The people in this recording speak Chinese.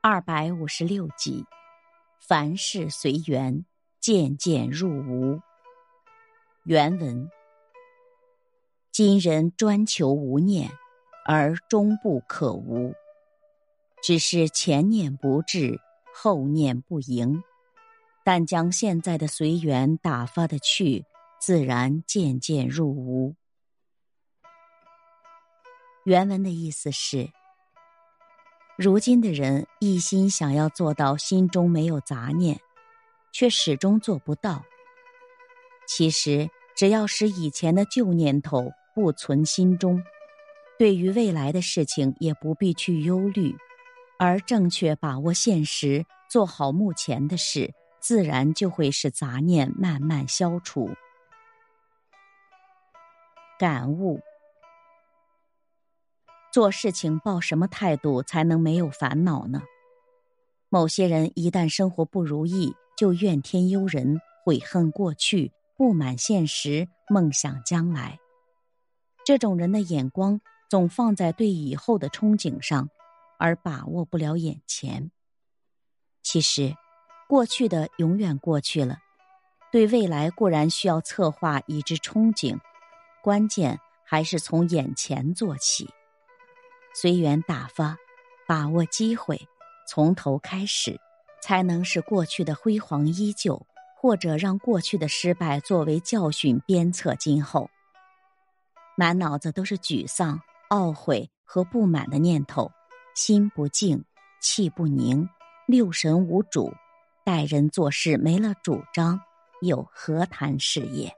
二百五十六集，凡事随缘，渐渐入无。原文：今人专求无念，而终不可无。只是前念不至，后念不盈。但将现在的随缘打发的去，自然渐渐入无。原文的意思是。如今的人一心想要做到心中没有杂念，却始终做不到。其实，只要使以前的旧念头不存心中，对于未来的事情也不必去忧虑，而正确把握现实，做好目前的事，自然就会使杂念慢慢消除。感悟。做事情抱什么态度才能没有烦恼呢？某些人一旦生活不如意，就怨天尤人、悔恨过去、不满现实、梦想将来。这种人的眼光总放在对以后的憧憬上，而把握不了眼前。其实，过去的永远过去了，对未来固然需要策划以之憧憬，关键还是从眼前做起。随缘打发，把握机会，从头开始，才能使过去的辉煌依旧，或者让过去的失败作为教训，鞭策今后。满脑子都是沮丧、懊悔和不满的念头，心不静，气不宁，六神无主，待人做事没了主张，又何谈事业？